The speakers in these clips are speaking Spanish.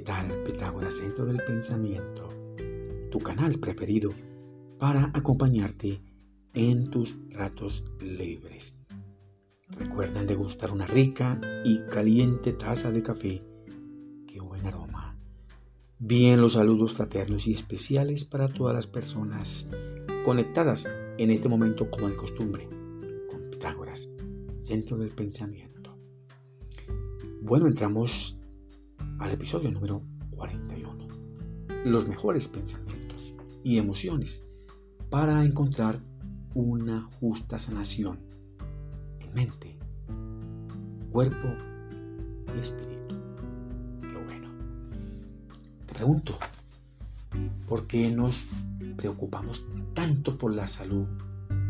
¿qué tal Pitágoras Centro del Pensamiento? Tu canal preferido para acompañarte en tus ratos libres. Recuerden degustar una rica y caliente taza de café. ¡Qué buen aroma! Bien los saludos fraternos y especiales para todas las personas conectadas en este momento como de costumbre con Pitágoras, Centro del Pensamiento. Bueno, entramos al episodio número 41. Los mejores pensamientos y emociones para encontrar una justa sanación en mente, cuerpo y espíritu. Qué bueno. Te pregunto, ¿por qué nos preocupamos tanto por la salud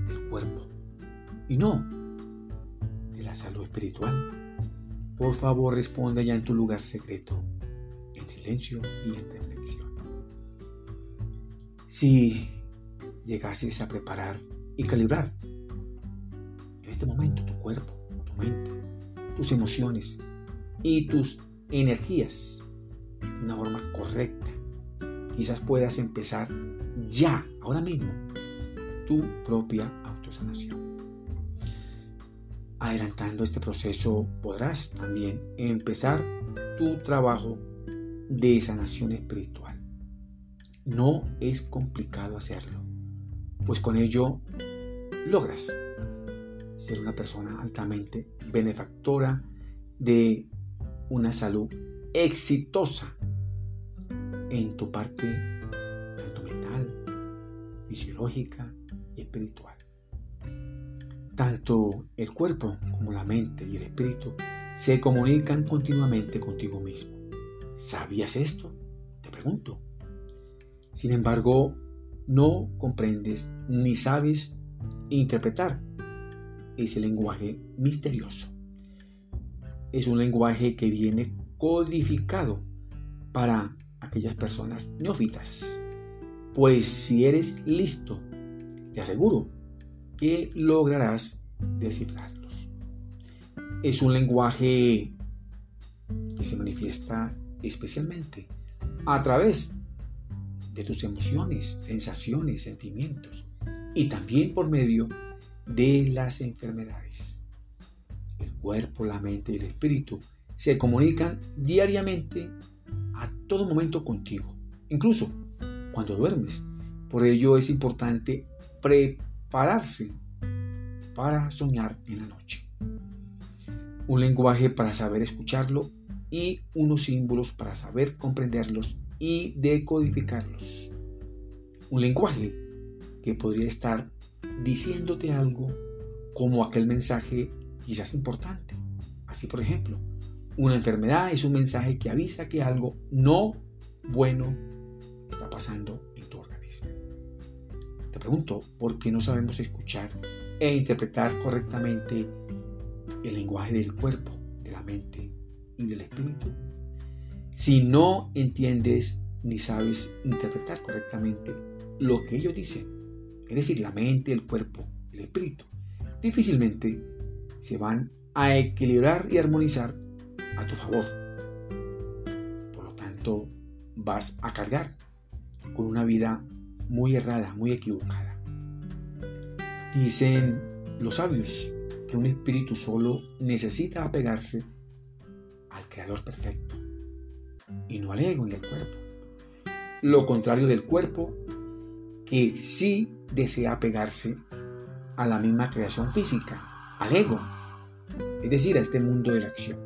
del cuerpo y no de la salud espiritual? Por favor, responde ya en tu lugar secreto, en silencio y en reflexión. Si llegases a preparar y calibrar en este momento tu cuerpo, tu mente, tus emociones y tus energías de una forma correcta, quizás puedas empezar ya, ahora mismo, tu propia autosanación adelantando este proceso podrás también empezar tu trabajo de sanación espiritual. No es complicado hacerlo, pues con ello logras ser una persona altamente benefactora de una salud exitosa en tu parte tanto mental, fisiológica y espiritual. Tanto el cuerpo como la mente y el espíritu se comunican continuamente contigo mismo. ¿Sabías esto? Te pregunto. Sin embargo, no comprendes ni sabes interpretar ese lenguaje misterioso. Es un lenguaje que viene codificado para aquellas personas neófitas. Pues si eres listo, te aseguro que lograrás descifrarlos. Es un lenguaje que se manifiesta especialmente a través de tus emociones, sensaciones, sentimientos y también por medio de las enfermedades. El cuerpo, la mente y el espíritu se comunican diariamente a todo momento contigo, incluso cuando duermes. Por ello es importante preparar pararse para soñar en la noche. Un lenguaje para saber escucharlo y unos símbolos para saber comprenderlos y decodificarlos. Un lenguaje que podría estar diciéndote algo como aquel mensaje quizás importante. Así por ejemplo, una enfermedad es un mensaje que avisa que algo no bueno está pasando te pregunto, ¿por qué no sabemos escuchar e interpretar correctamente el lenguaje del cuerpo, de la mente y del espíritu? Si no entiendes ni sabes interpretar correctamente lo que ellos dicen, es decir, la mente, el cuerpo, el espíritu, difícilmente se van a equilibrar y armonizar a tu favor. Por lo tanto, vas a cargar con una vida muy errada, muy equivocada. Dicen los sabios que un espíritu solo necesita apegarse al Creador perfecto y no al ego y al cuerpo. Lo contrario del cuerpo, que sí desea apegarse a la misma creación física, al ego, es decir, a este mundo de la acción.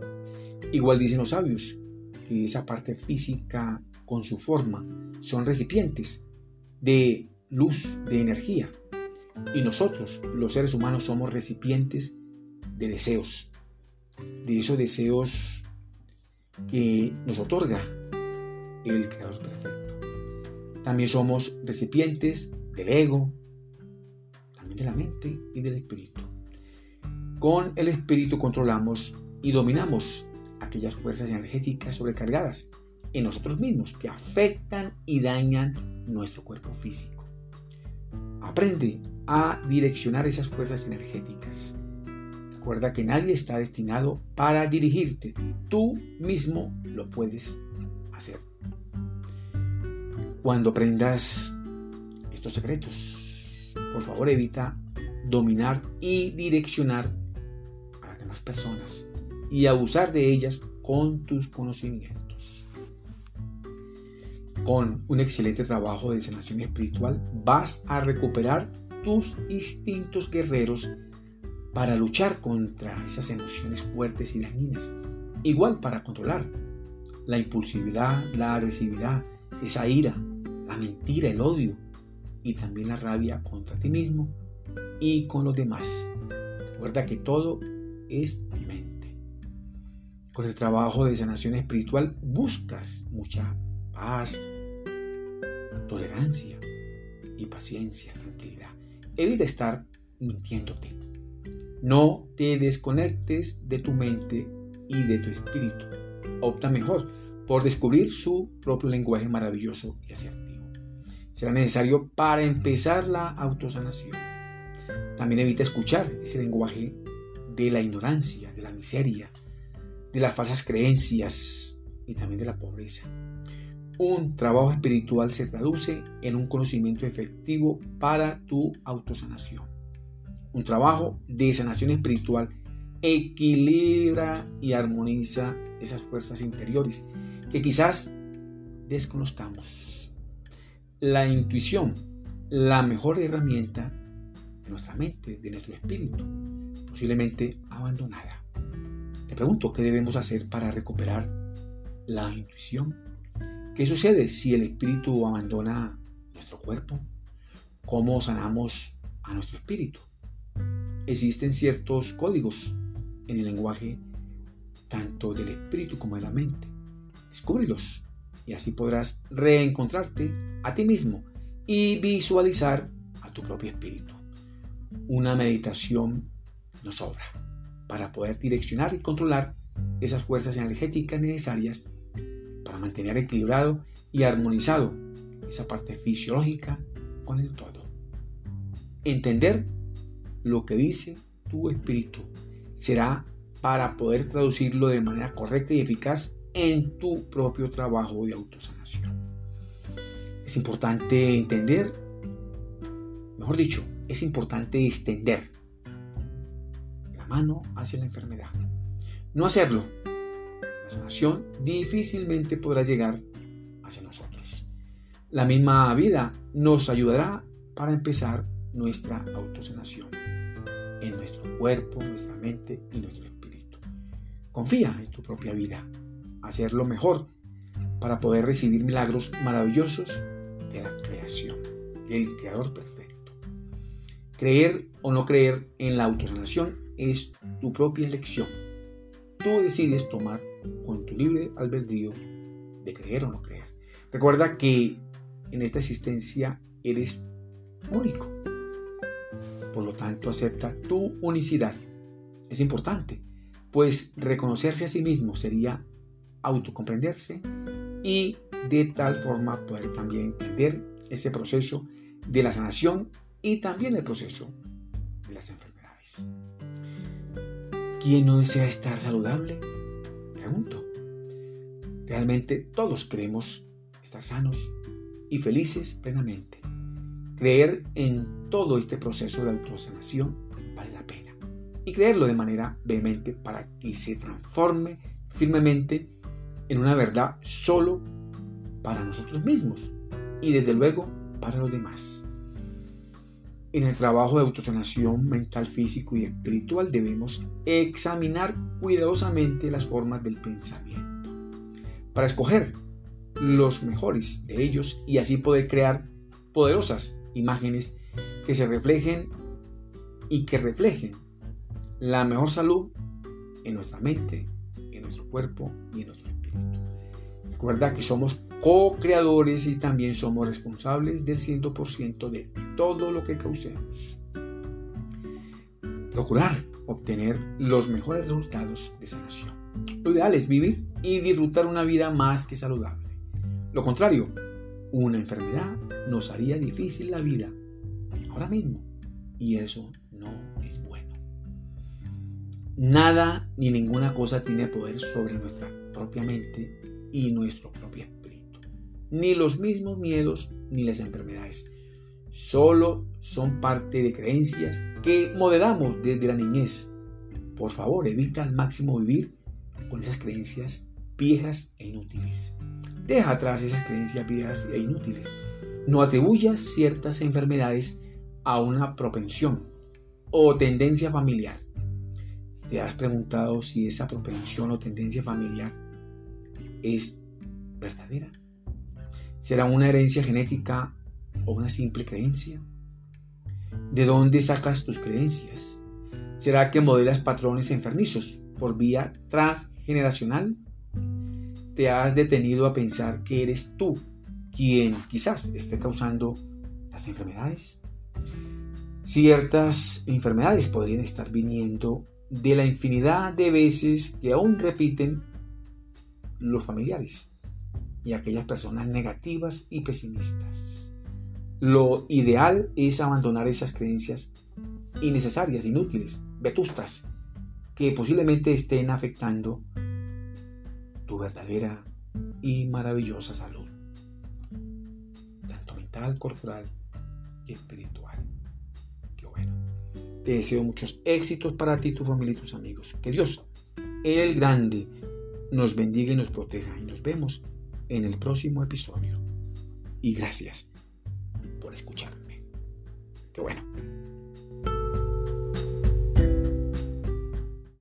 Igual dicen los sabios que esa parte física con su forma son recipientes de luz, de energía. Y nosotros, los seres humanos, somos recipientes de deseos, de esos deseos que nos otorga el Creador Perfecto. También somos recipientes del ego, también de la mente y del espíritu. Con el espíritu controlamos y dominamos aquellas fuerzas energéticas sobrecargadas en nosotros mismos que afectan y dañan nuestro cuerpo físico. Aprende a direccionar esas fuerzas energéticas. Recuerda que nadie está destinado para dirigirte. Tú mismo lo puedes hacer. Cuando aprendas estos secretos, por favor evita dominar y direccionar a las demás personas y abusar de ellas con tus conocimientos. Con un excelente trabajo de sanación espiritual vas a recuperar tus instintos guerreros para luchar contra esas emociones fuertes y dañinas. Igual para controlar la impulsividad, la agresividad, esa ira, la mentira, el odio y también la rabia contra ti mismo y con los demás. Recuerda que todo es mente. Con el trabajo de sanación espiritual buscas mucha paz, tolerancia y paciencia, tranquilidad. Evita estar mintiéndote. No te desconectes de tu mente y de tu espíritu. Opta mejor por descubrir su propio lenguaje maravilloso y asertivo. Será necesario para empezar la autosanación. También evita escuchar ese lenguaje de la ignorancia, de la miseria, de las falsas creencias y también de la pobreza. Un trabajo espiritual se traduce en un conocimiento efectivo para tu autosanación. Un trabajo de sanación espiritual equilibra y armoniza esas fuerzas interiores que quizás desconozcamos. La intuición, la mejor herramienta de nuestra mente, de nuestro espíritu, posiblemente abandonada. Te pregunto, ¿qué debemos hacer para recuperar la intuición? ¿Qué sucede si el espíritu abandona nuestro cuerpo? ¿Cómo sanamos a nuestro espíritu? Existen ciertos códigos en el lenguaje tanto del espíritu como de la mente. Descúbrelos y así podrás reencontrarte a ti mismo y visualizar a tu propio espíritu. Una meditación nos sobra para poder direccionar y controlar esas fuerzas energéticas necesarias para mantener equilibrado y armonizado esa parte fisiológica con el todo. Entender lo que dice tu espíritu será para poder traducirlo de manera correcta y eficaz en tu propio trabajo de autosanación. Es importante entender, mejor dicho, es importante extender la mano hacia la enfermedad. No hacerlo la sanación difícilmente podrá llegar hacia nosotros. La misma vida nos ayudará para empezar nuestra autosanación en nuestro cuerpo, nuestra mente y nuestro espíritu. Confía en tu propia vida, hacerlo mejor para poder recibir milagros maravillosos de la creación, del Creador perfecto. Creer o no creer en la autosanación es tu propia elección. Tú decides tomar con tu libre albedrío de creer o no creer. Recuerda que en esta existencia eres único. Por lo tanto, acepta tu unicidad. Es importante, pues reconocerse a sí mismo sería autocomprenderse y de tal forma poder también entender ese proceso de la sanación y también el proceso de las enfermedades. ¿Quién no desea estar saludable? Pregunto. Realmente todos queremos estar sanos y felices plenamente. Creer en todo este proceso de autosanación vale la pena. Y creerlo de manera vehemente para que se transforme firmemente en una verdad solo para nosotros mismos y desde luego para los demás. En el trabajo de autosanación mental, físico y espiritual debemos examinar cuidadosamente las formas del pensamiento para escoger los mejores de ellos y así poder crear poderosas imágenes que se reflejen y que reflejen la mejor salud en nuestra mente, en nuestro cuerpo y en nuestro espíritu. Recuerda que somos co-creadores y también somos responsables del 100% de todo lo que causemos. Procurar obtener los mejores resultados de sanación. Lo ideal es vivir y disfrutar una vida más que saludable. Lo contrario, una enfermedad nos haría difícil la vida ahora mismo y eso no es bueno. Nada ni ninguna cosa tiene poder sobre nuestra propia mente y nuestro propio espíritu ni los mismos miedos ni las enfermedades. Solo son parte de creencias que modelamos desde la niñez. Por favor, evita al máximo vivir con esas creencias viejas e inútiles. Deja atrás esas creencias viejas e inútiles. No atribuyas ciertas enfermedades a una propensión o tendencia familiar. ¿Te has preguntado si esa propensión o tendencia familiar es verdadera? ¿Será una herencia genética o una simple creencia? ¿De dónde sacas tus creencias? ¿Será que modelas patrones enfermizos por vía transgeneracional? ¿Te has detenido a pensar que eres tú quien quizás esté causando las enfermedades? Ciertas enfermedades podrían estar viniendo de la infinidad de veces que aún repiten los familiares y aquellas personas negativas y pesimistas. Lo ideal es abandonar esas creencias innecesarias, inútiles, vetustas, que posiblemente estén afectando tu verdadera y maravillosa salud, tanto mental, corporal y espiritual. Qué bueno. Te deseo muchos éxitos para ti, tu familia y tus amigos. Que Dios, el grande, nos bendiga y nos proteja. Y nos vemos en el próximo episodio. Y gracias por escucharme. Qué bueno.